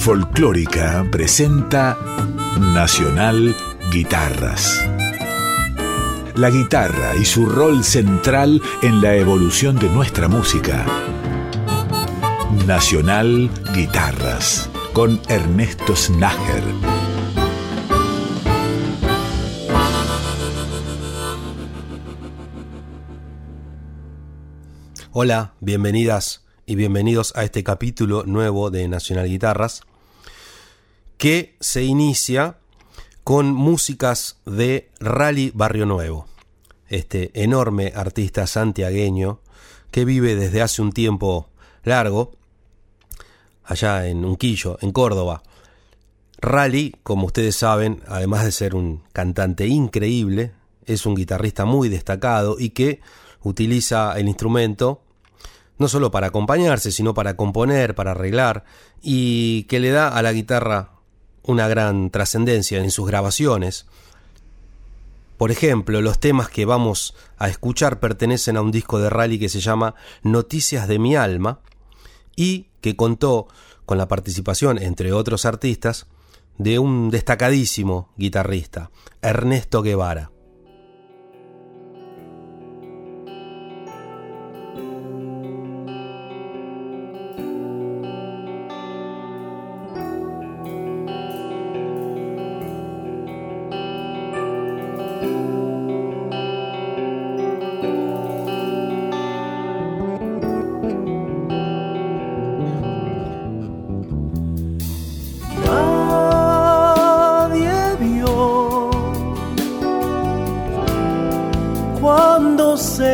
Folclórica presenta Nacional Guitarras. La guitarra y su rol central en la evolución de nuestra música. Nacional Guitarras con Ernesto Snager. Hola, bienvenidas y bienvenidos a este capítulo nuevo de Nacional Guitarras que se inicia con músicas de Rally Barrio Nuevo, este enorme artista santiagueño que vive desde hace un tiempo largo allá en Unquillo, en Córdoba. Rally, como ustedes saben, además de ser un cantante increíble, es un guitarrista muy destacado y que utiliza el instrumento no solo para acompañarse, sino para componer, para arreglar, y que le da a la guitarra una gran trascendencia en sus grabaciones. Por ejemplo, los temas que vamos a escuchar pertenecen a un disco de rally que se llama Noticias de mi alma y que contó con la participación, entre otros artistas, de un destacadísimo guitarrista, Ernesto Guevara.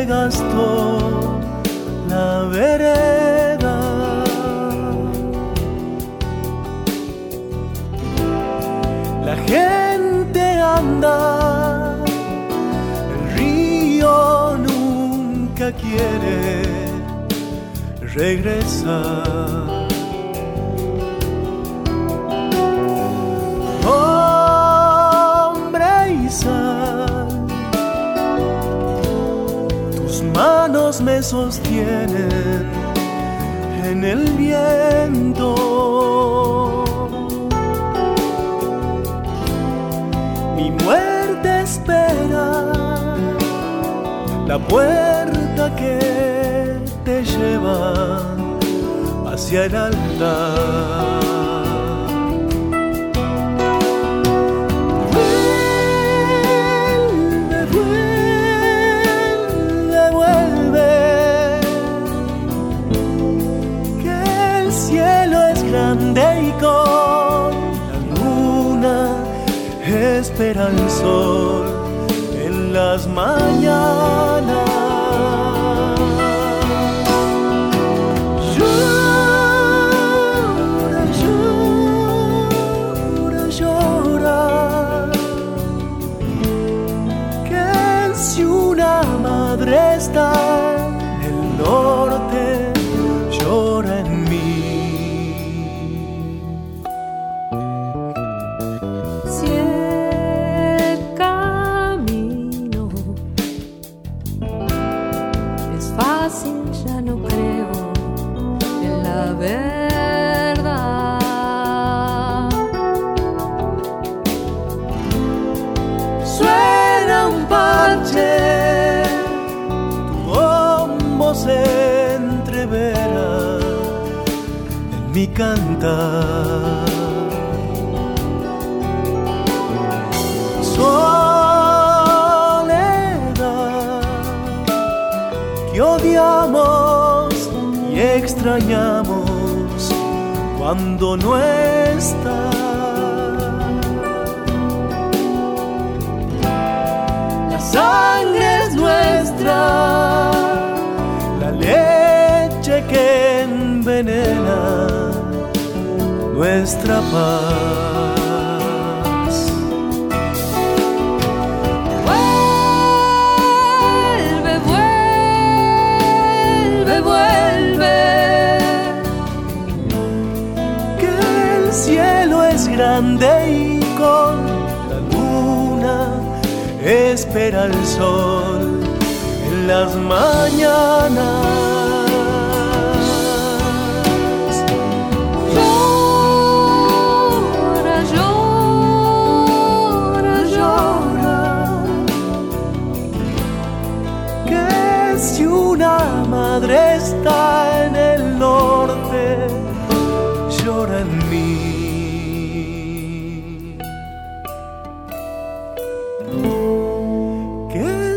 se la vereda. La gente anda, el río nunca quiere regresar. me sostienen en el viento. Mi muerte espera la puerta que te lleva hacia el altar. Mañanas.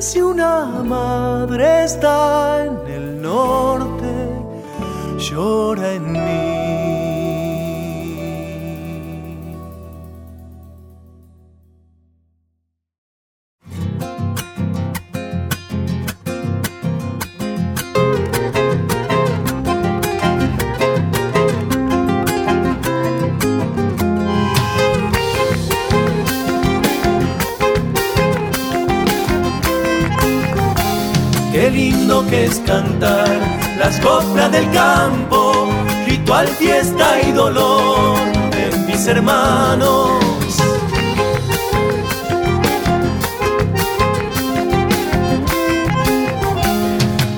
si una madre está en el norte, llora en mí. Dolor de mis hermanos.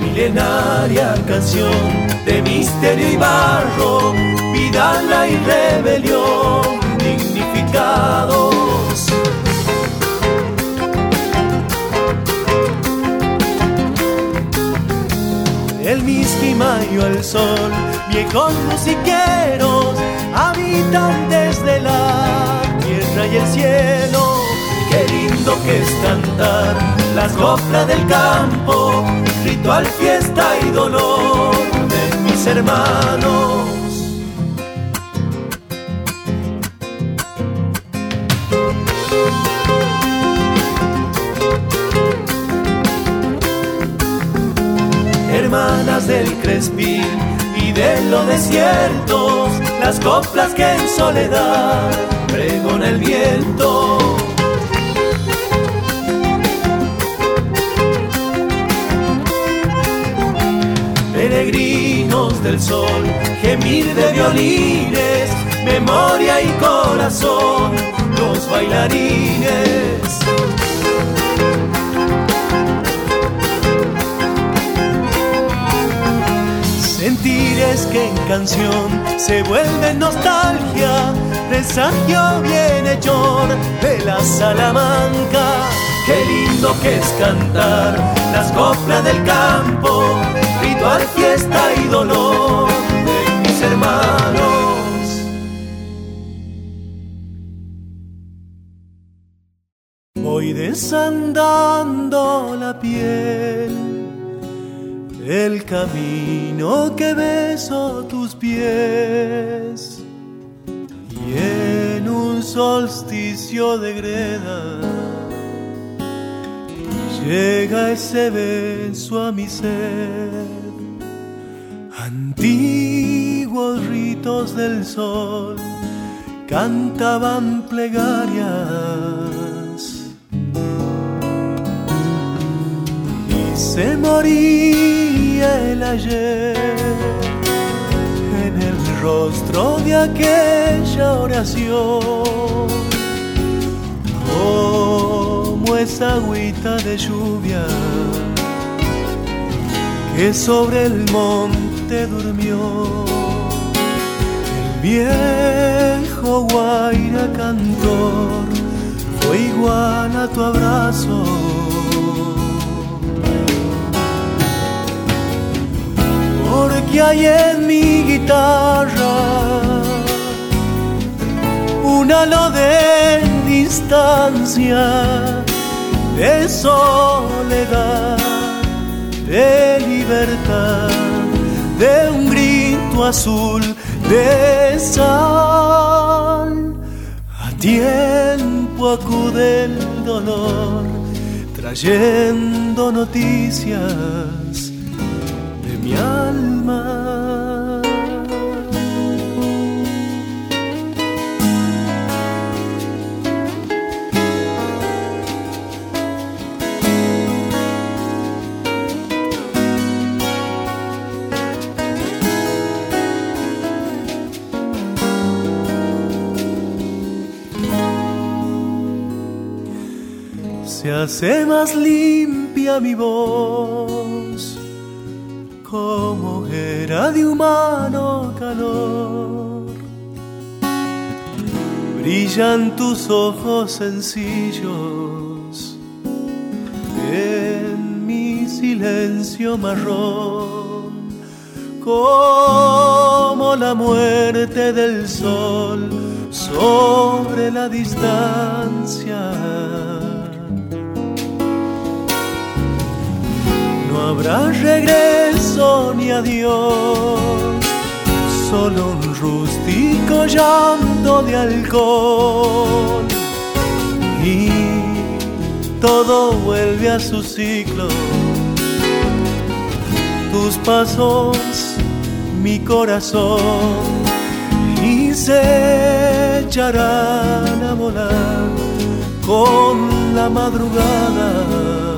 Milenaria canción de misterio y barro, vidala y rebelión dignificados el mismo mayo el sol, viejos musiqueros, habitantes de la tierra y el cielo. Qué lindo que es cantar las coplas del campo, ritual, fiesta y dolor de mis hermanos. hermanas del Crespín y de los desiertos, las coplas que en soledad pregona el viento. Peregrinos del sol, gemir de violines, memoria y corazón, los bailarines. Sentires que en canción se vuelve nostalgia, presagio bienhechor de la Salamanca. Qué lindo que es cantar las coplas del campo, ritual, fiesta y dolor de mis hermanos. Voy desandando la piel el camino que beso tus pies. Y en un solsticio de greda llega ese beso a mi ser. Antiguos ritos del sol cantaban plegarias. Y se moría el ayer. En el rostro de aquella oración, como esa agüita de lluvia que sobre el monte durmió. El viejo guaira cantor fue igual a tu abrazo porque hay en mi guitarra un halo de distancia, de soledad, de libertad, de un grito azul de sal. A tiempo acude el dolor, trayendo noticias mi alma. Se hace más limpia mi voz como era de humano calor. Brillan tus ojos sencillos en mi silencio marrón, como la muerte del sol sobre la distancia habrá regreso ni adiós, solo un rústico llanto de alcohol. Y todo vuelve a su ciclo. Tus pasos, mi corazón, y se echarán a volar con la madrugada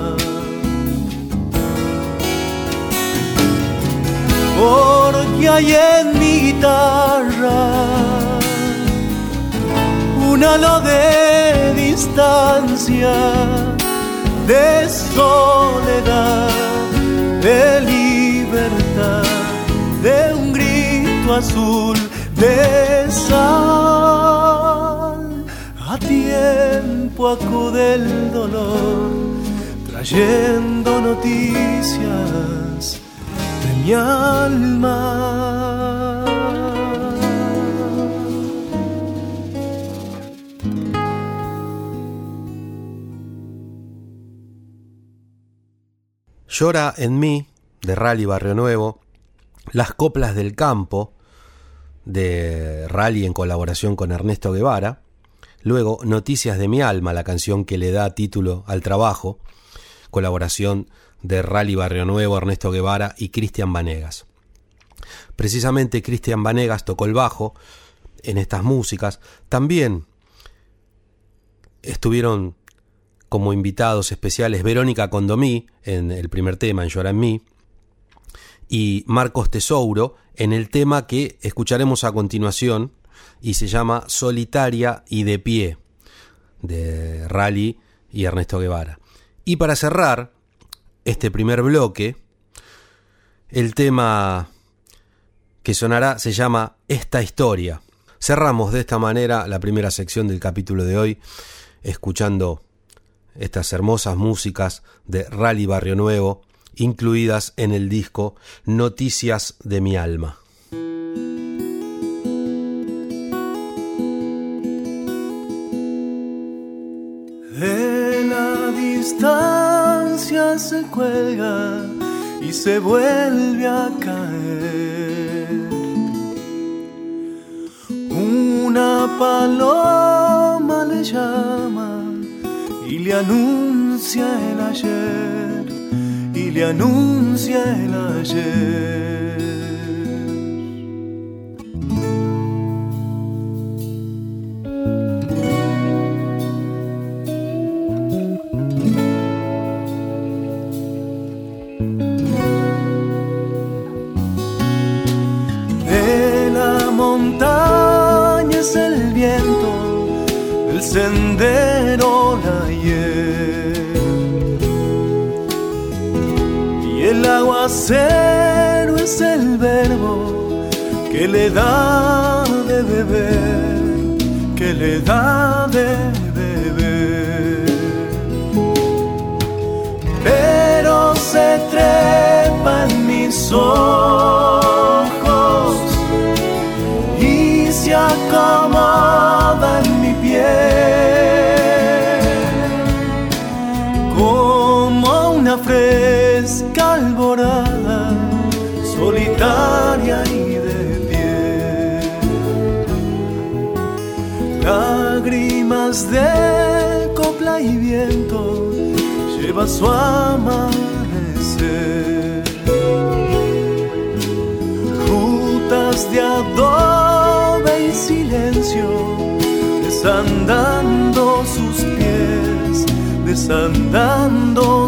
porque hay en mi guitarra un halo de distancia, de soledad, de libertad, de un grito azul de sal. A tiempo acude el dolor, trayendo noticias mi alma. Llora en mí, de Rally Barrio Nuevo, Las Coplas del Campo, de Rally en colaboración con Ernesto Guevara, luego Noticias de mi alma, la canción que le da título al trabajo, colaboración Rally Barrio Nuevo, Ernesto Guevara y Cristian Vanegas. Precisamente Cristian Vanegas tocó el bajo en estas músicas. También estuvieron como invitados especiales Verónica Condomí en el primer tema, en Llora en mí, y Marcos Tesouro en el tema que escucharemos a continuación y se llama Solitaria y de pie, de Rally y Ernesto Guevara. Y para cerrar, este primer bloque, el tema que sonará se llama Esta historia. Cerramos de esta manera la primera sección del capítulo de hoy, escuchando estas hermosas músicas de Rally Barrio Nuevo, incluidas en el disco Noticias de mi alma. Se cuelga y se vuelve a caer. Una paloma le llama y le anuncia el ayer, y le anuncia el ayer. Sendero la Y el aguacero es el verbo que le da de beber, que le da de beber. Pero se trepa en mis ojos y se acomoda mi piel. fresca alborada, solitaria y de pie. Lágrimas de copla y viento lleva su amanecer. Rutas de adobe y silencio desandando sus pies desandando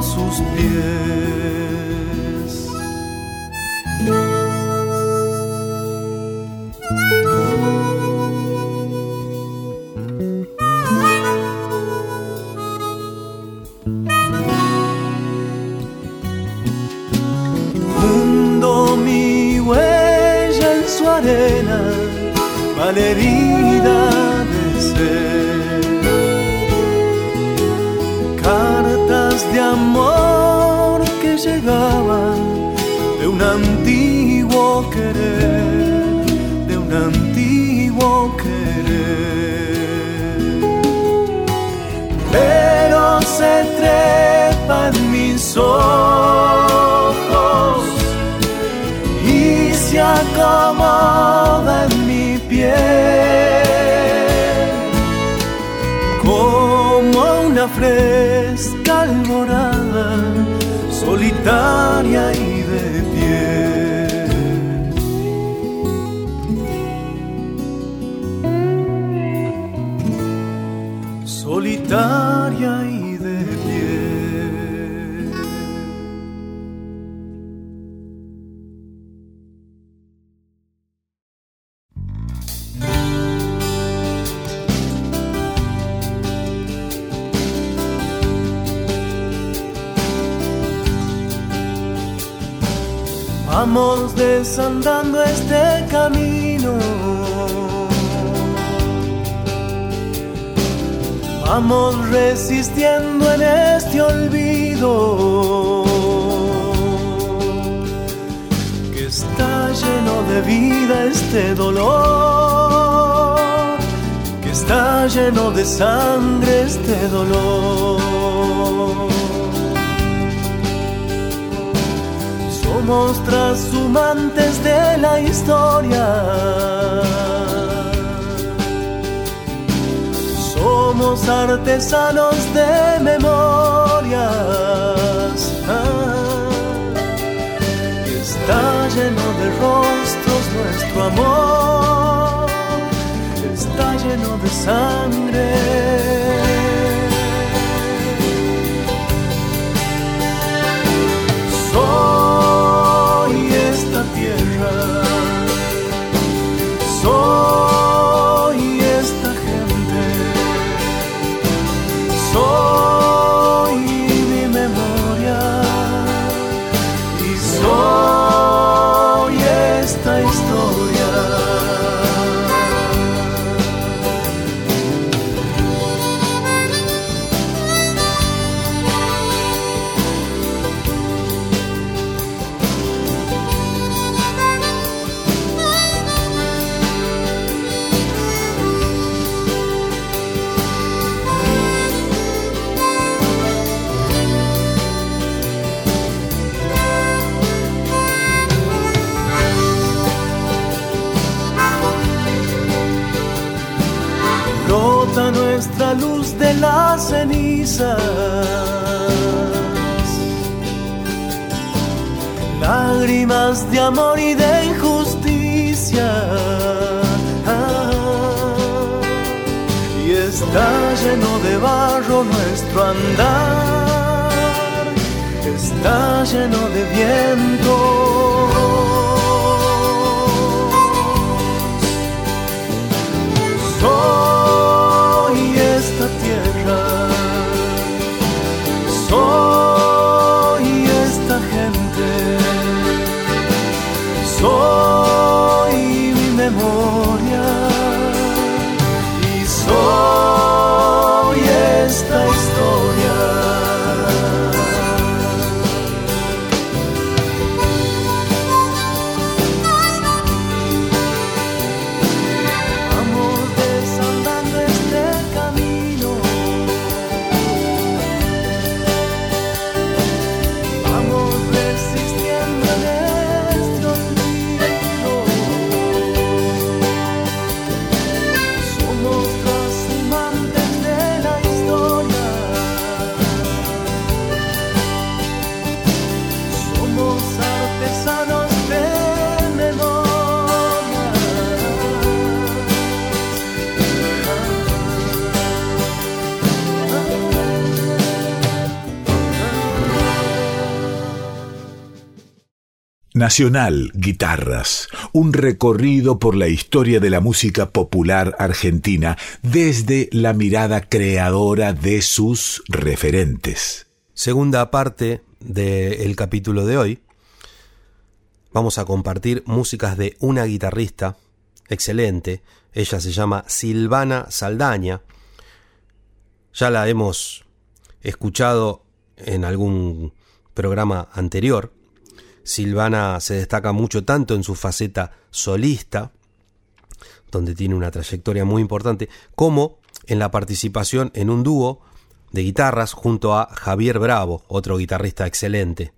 solitaria Vamos desandando este camino. Vamos resistiendo en este olvido que está lleno de vida este dolor, que está lleno de sangre este dolor. Somos trashumantes de la historia. Somos artesanos de memorias. Ah, está lleno de rostros nuestro amor. Está lleno de sangre. De las cenizas. Lágrimas de amor y de injusticia. Ah, y está lleno de barro nuestro andar. Está lleno de viento. Nacional Guitarras, un recorrido por la historia de la música popular argentina desde la mirada creadora de sus referentes. Segunda parte del capítulo de hoy. Vamos a compartir músicas de una guitarrista excelente. Ella se llama Silvana Saldaña. Ya la hemos escuchado en algún programa anterior. Silvana se destaca mucho tanto en su faceta solista, donde tiene una trayectoria muy importante, como en la participación en un dúo de guitarras junto a Javier Bravo, otro guitarrista excelente.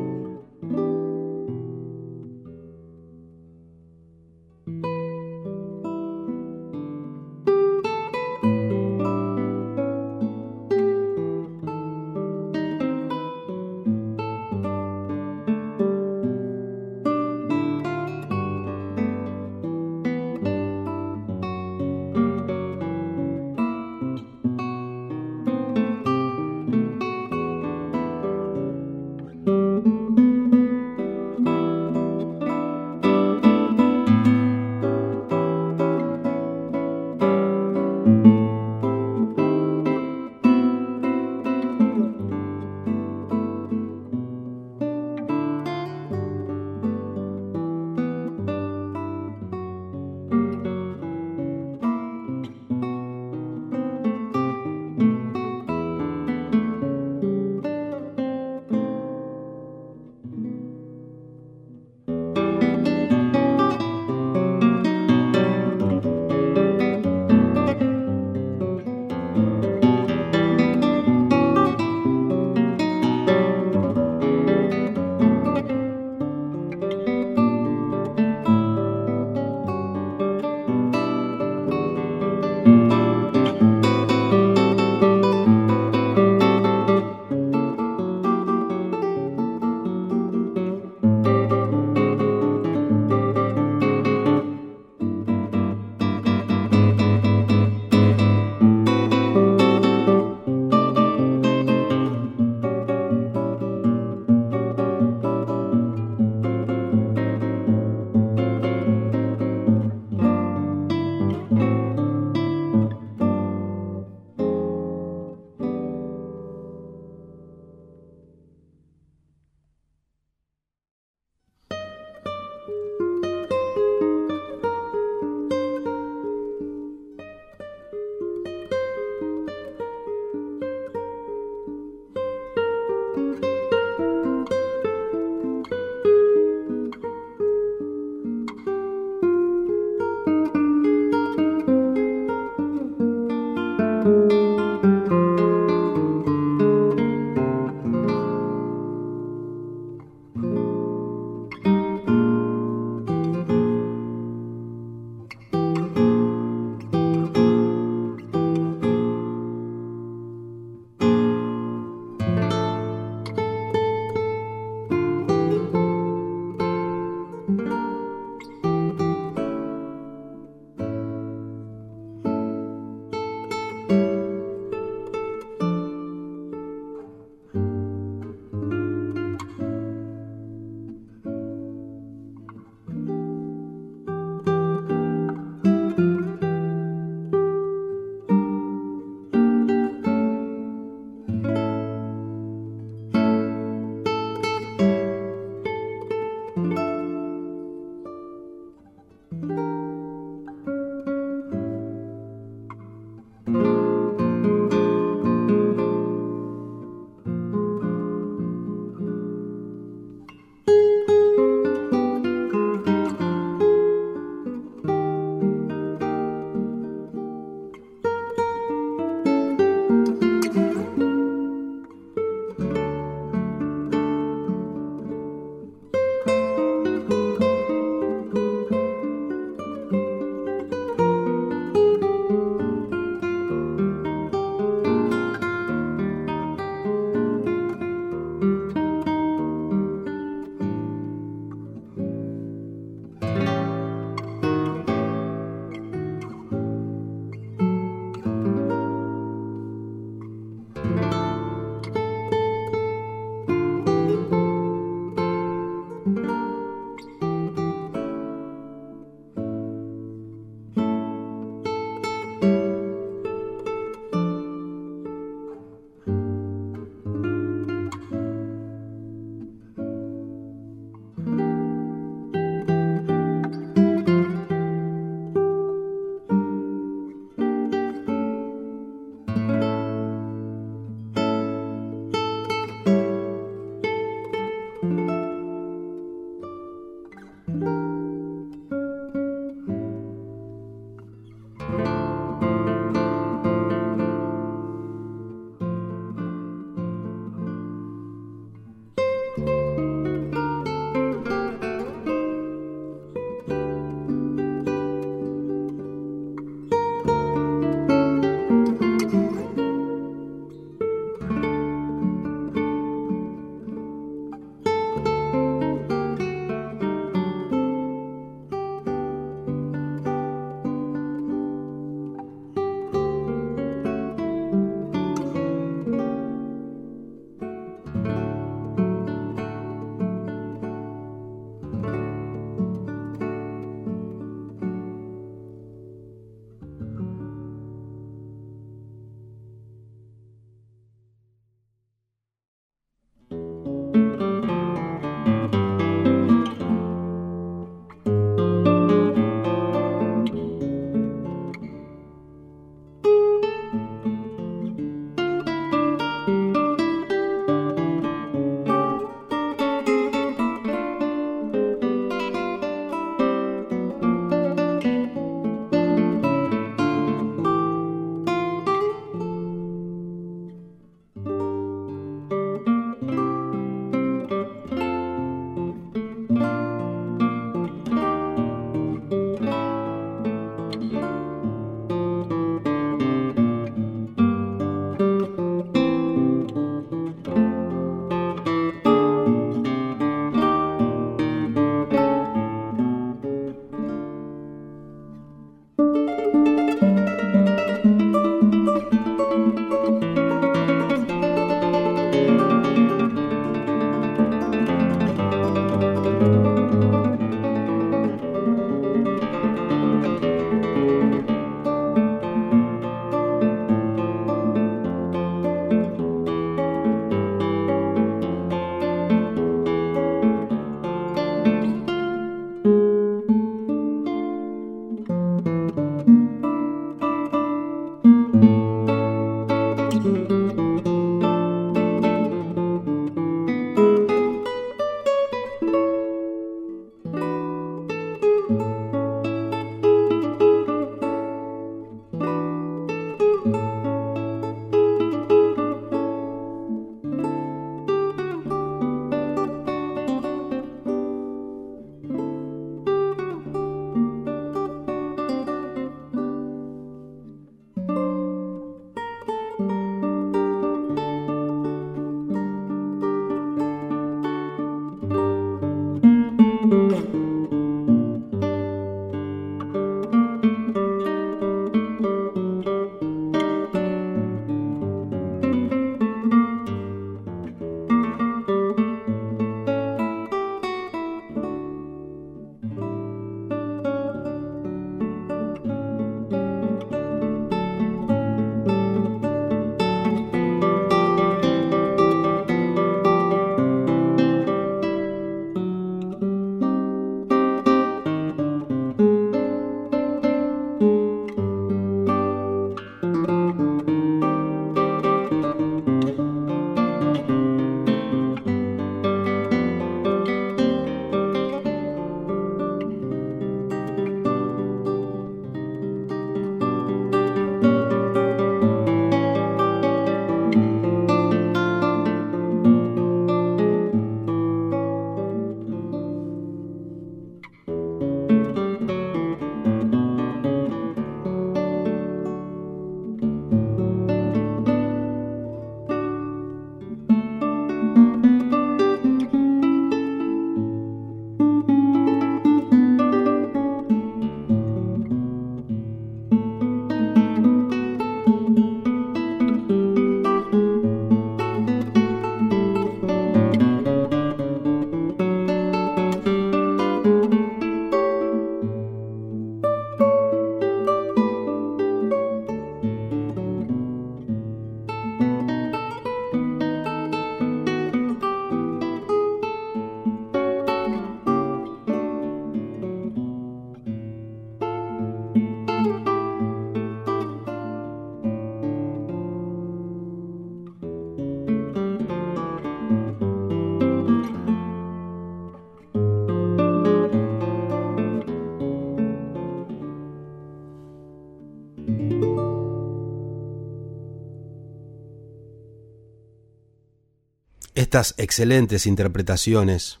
Estas excelentes interpretaciones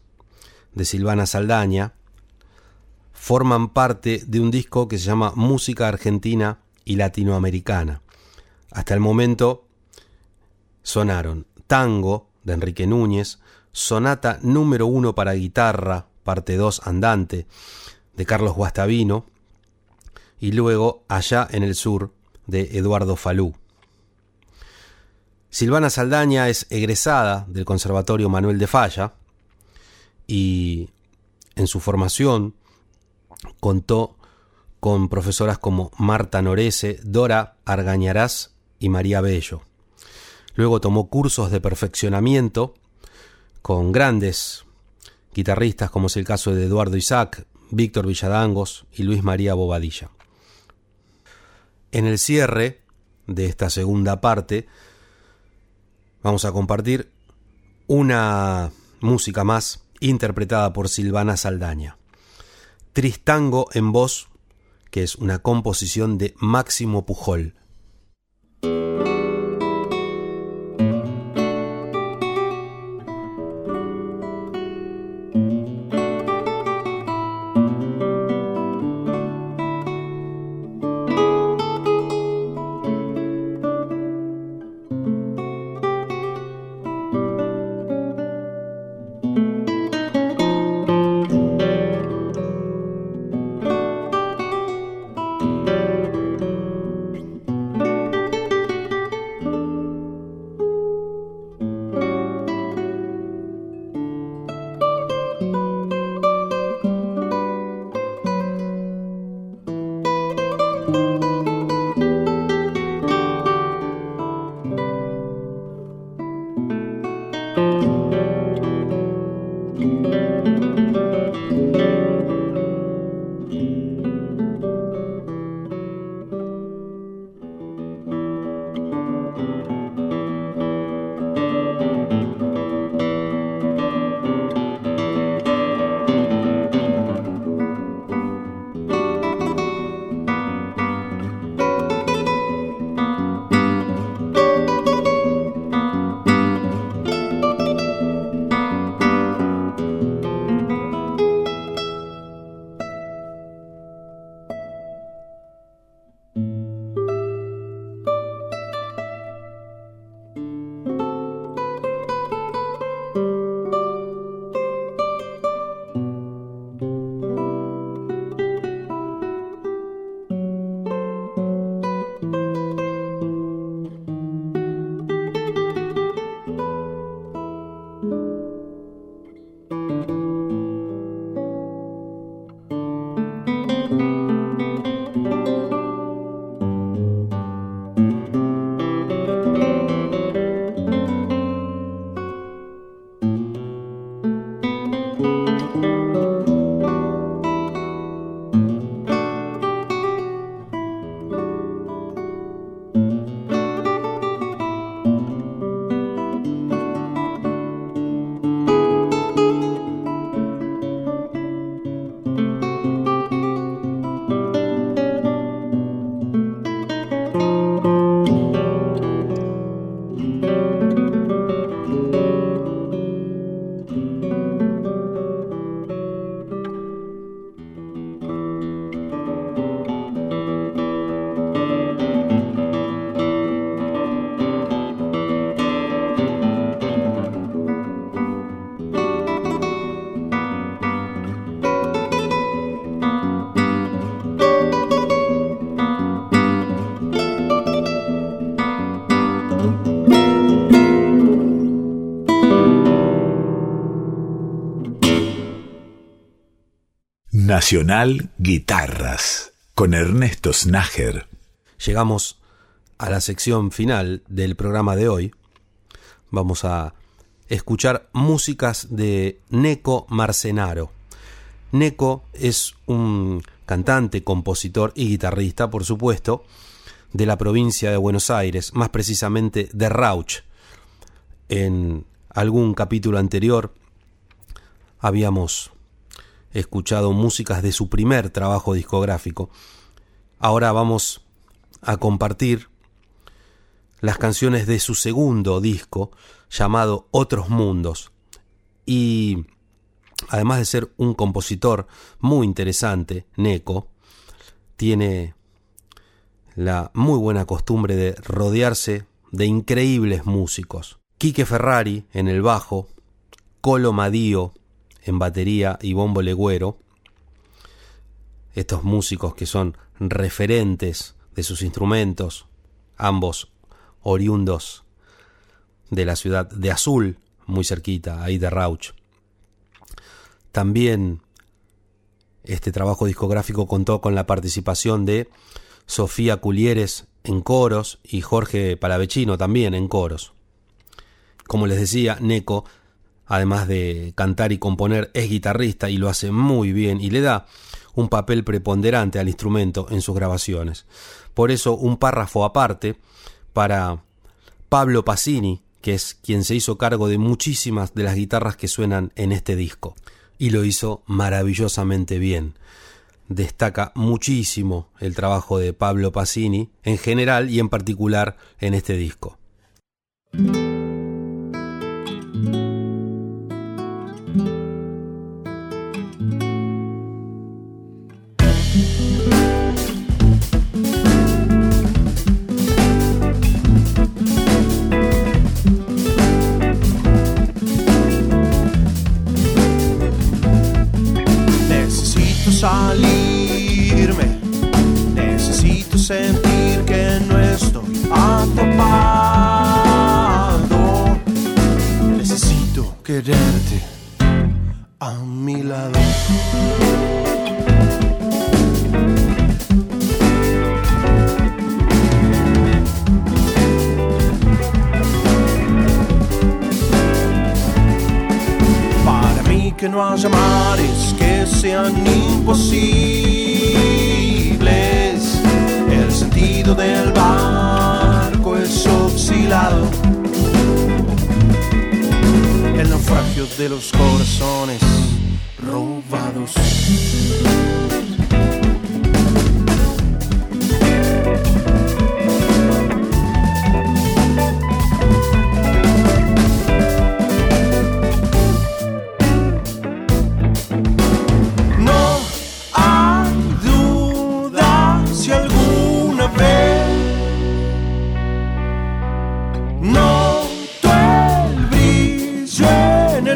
de Silvana Saldaña forman parte de un disco que se llama Música Argentina y Latinoamericana. Hasta el momento sonaron Tango de Enrique Núñez, Sonata número uno para guitarra, parte 2 andante, de Carlos Guastavino, y luego Allá en el Sur, de Eduardo Falú. Silvana Saldaña es egresada del Conservatorio Manuel de Falla y en su formación contó con profesoras como Marta Norese, Dora Argañarás y María Bello. Luego tomó cursos de perfeccionamiento con grandes guitarristas como es el caso de Eduardo Isaac, Víctor Villadangos y Luis María Bobadilla. En el cierre de esta segunda parte vamos a compartir una música más interpretada por Silvana Saldaña. Tristango en voz, que es una composición de Máximo Pujol. Nacional Guitarras con Ernesto Snager. Llegamos a la sección final del programa de hoy. Vamos a escuchar músicas de Neco Marcenaro. Neco es un cantante, compositor y guitarrista, por supuesto, de la provincia de Buenos Aires, más precisamente de Rauch. En algún capítulo anterior habíamos escuchado músicas de su primer trabajo discográfico. Ahora vamos a compartir las canciones de su segundo disco llamado Otros Mundos. Y además de ser un compositor muy interesante, Neko, tiene la muy buena costumbre de rodearse de increíbles músicos. Quique Ferrari en el bajo, Colo Madío en batería y bombo legüero, estos músicos que son referentes de sus instrumentos, ambos oriundos de la ciudad de Azul, muy cerquita, ahí de Rauch. También este trabajo discográfico contó con la participación de Sofía Culieres en coros y Jorge Palavecino también en coros. Como les decía, Neko, además de cantar y componer, es guitarrista y lo hace muy bien y le da un papel preponderante al instrumento en sus grabaciones. Por eso un párrafo aparte para Pablo Pacini, que es quien se hizo cargo de muchísimas de las guitarras que suenan en este disco. Y lo hizo maravillosamente bien. Destaca muchísimo el trabajo de Pablo Pacini en general y en particular en este disco.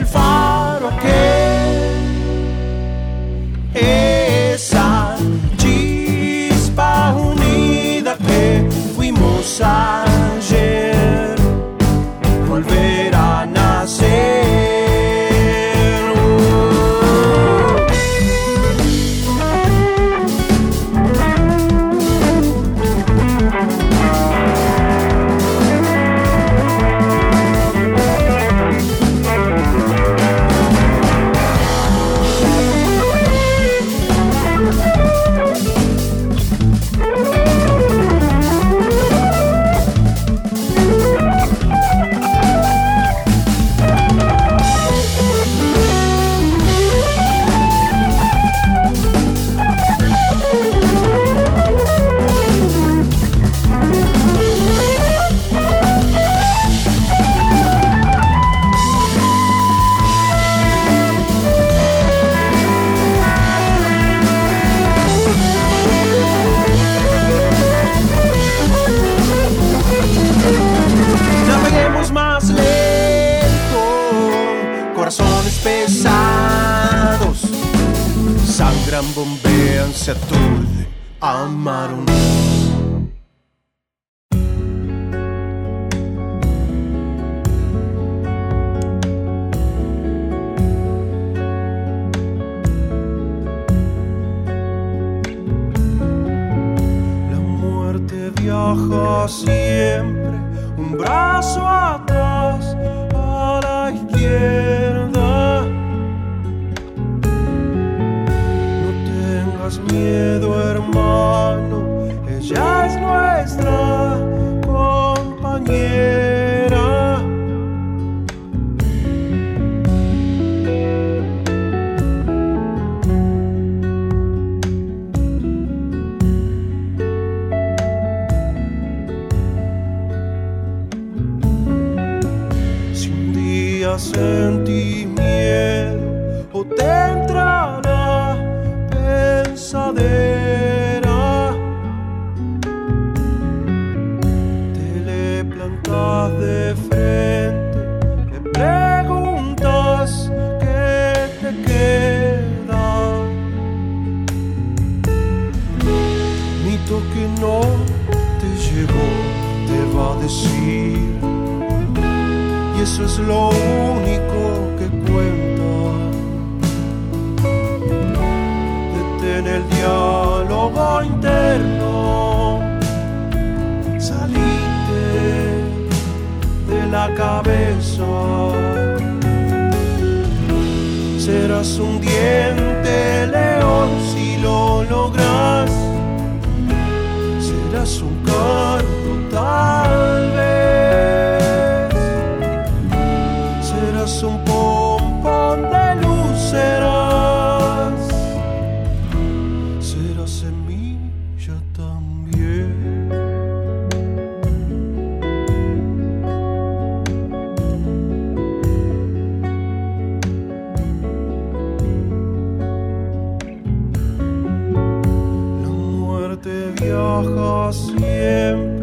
and. baja siempre.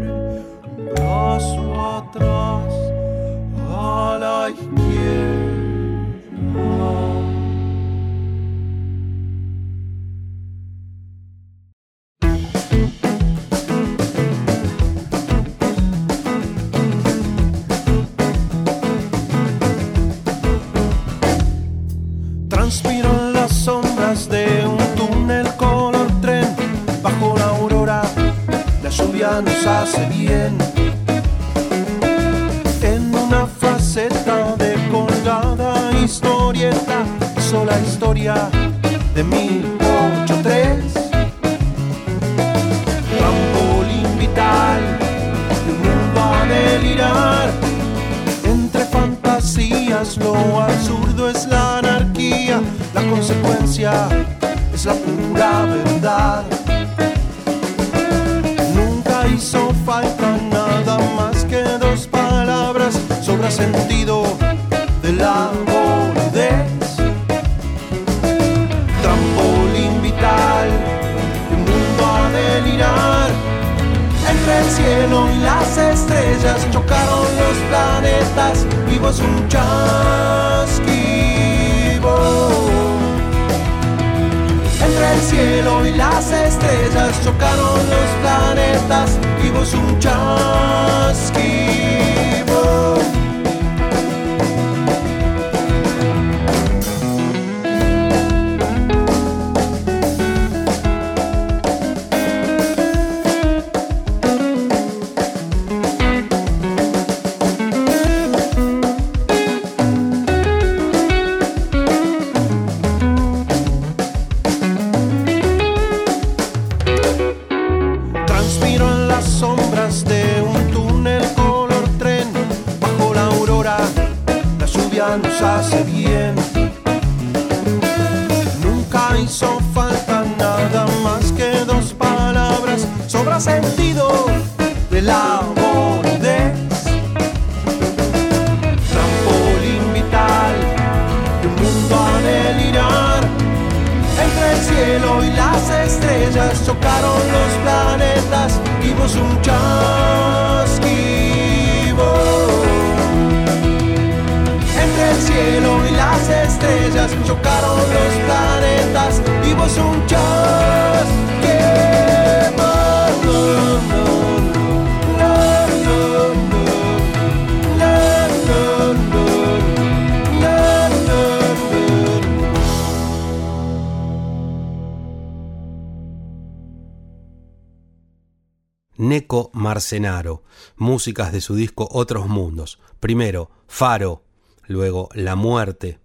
Arcenaro, músicas de su disco Otros Mundos. Primero, Faro, luego La Muerte,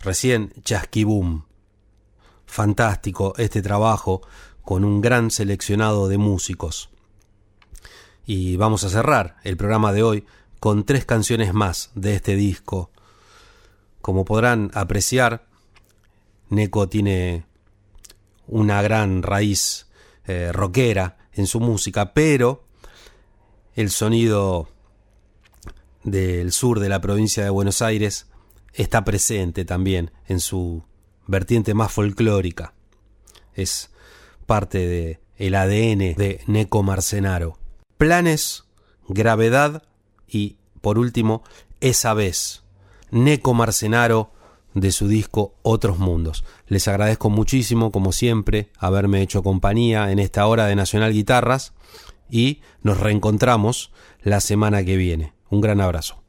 recién Chasquibum. Fantástico este trabajo con un gran seleccionado de músicos. Y vamos a cerrar el programa de hoy con tres canciones más de este disco. Como podrán apreciar, Neko tiene una gran raíz eh, rockera en su música, pero el sonido del sur de la provincia de Buenos Aires está presente también en su vertiente más folclórica. Es parte de el ADN de Neco Marcenaro. Planes, gravedad y por último, esa vez. Neco Marcenaro de su disco Otros Mundos. Les agradezco muchísimo, como siempre, haberme hecho compañía en esta hora de Nacional Guitarras y nos reencontramos la semana que viene. Un gran abrazo.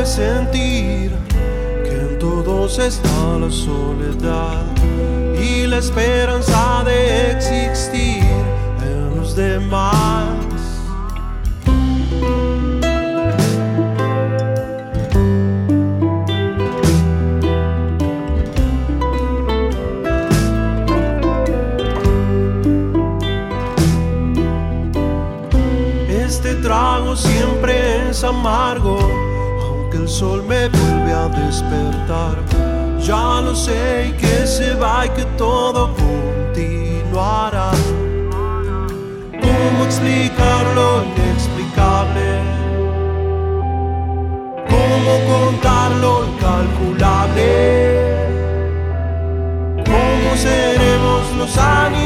De sentir que en todos está la soledad y la esperanza de existir en los demás. Este trago siempre es amargo sol me vuelve a despertar. Ya lo sé que se va y que todo continuará. ¿Cómo explicar lo inexplicable? ¿Cómo contar lo incalculable? ¿Cómo seremos los animales?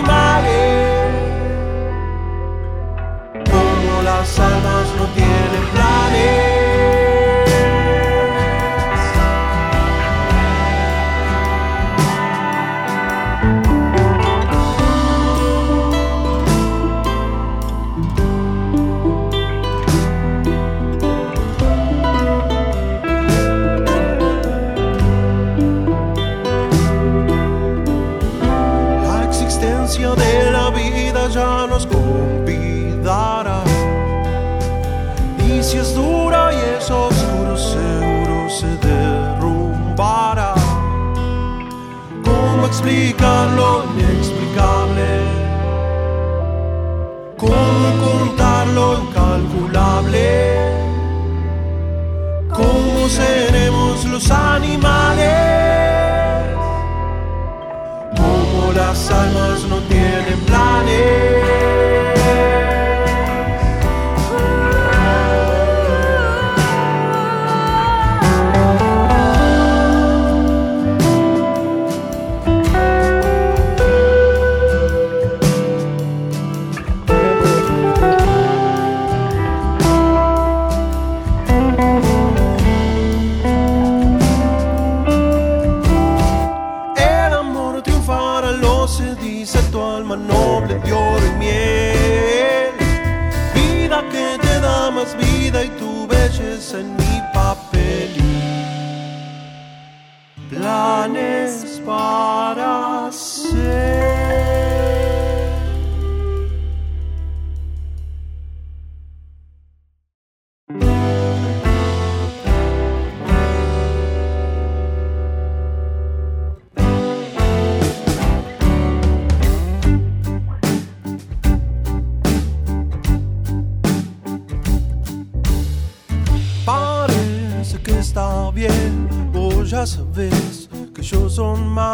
Es algo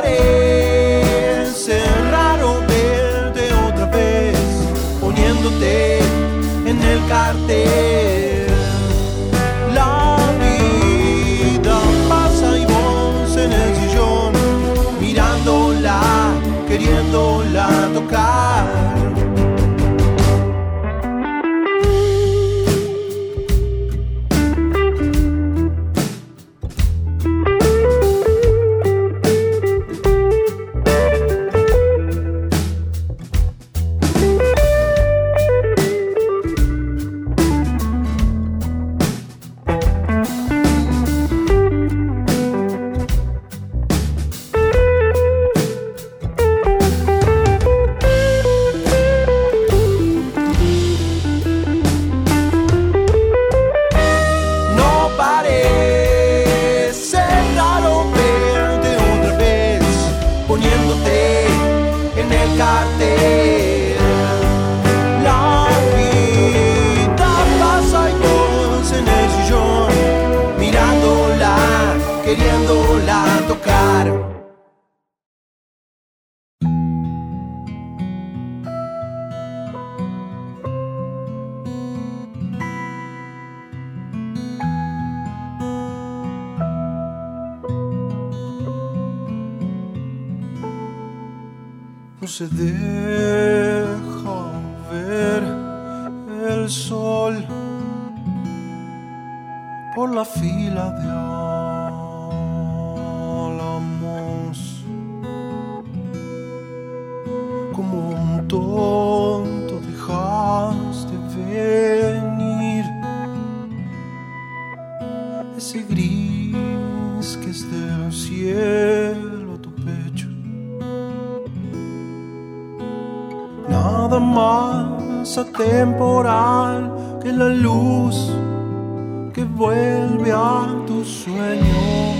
Parece raro verte otra vez poniéndote en el cartel. Nada más atemporal que la luz que vuelve a tu sueño.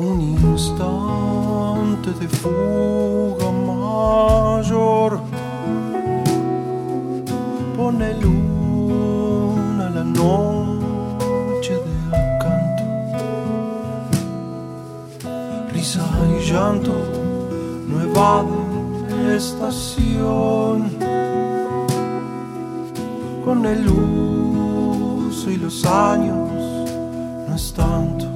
Un instante de fuga llanto, nueva estación. Con el uso y los años no es tanto.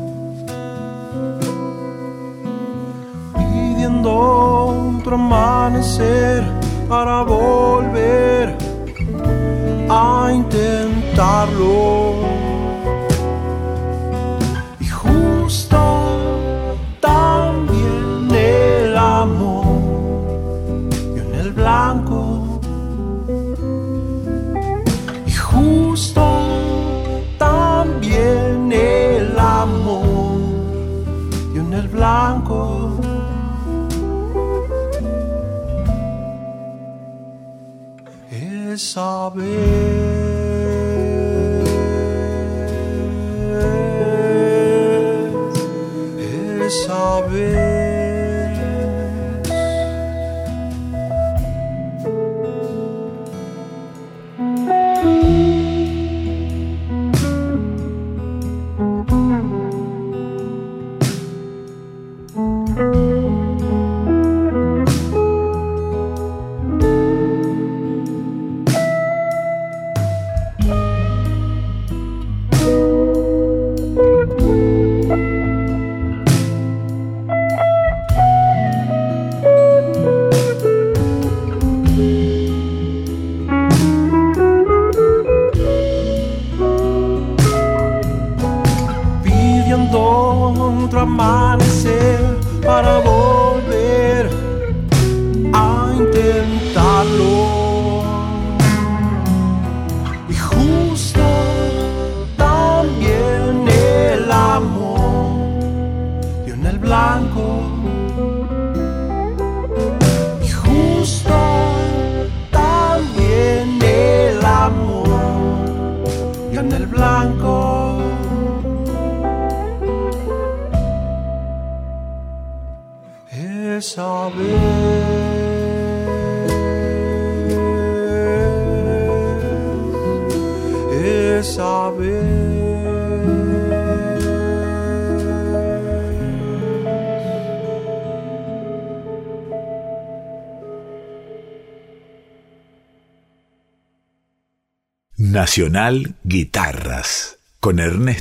Pidiendo otro amanecer para volver a intentarlo. Esa Nacional Guitarras con Ernesto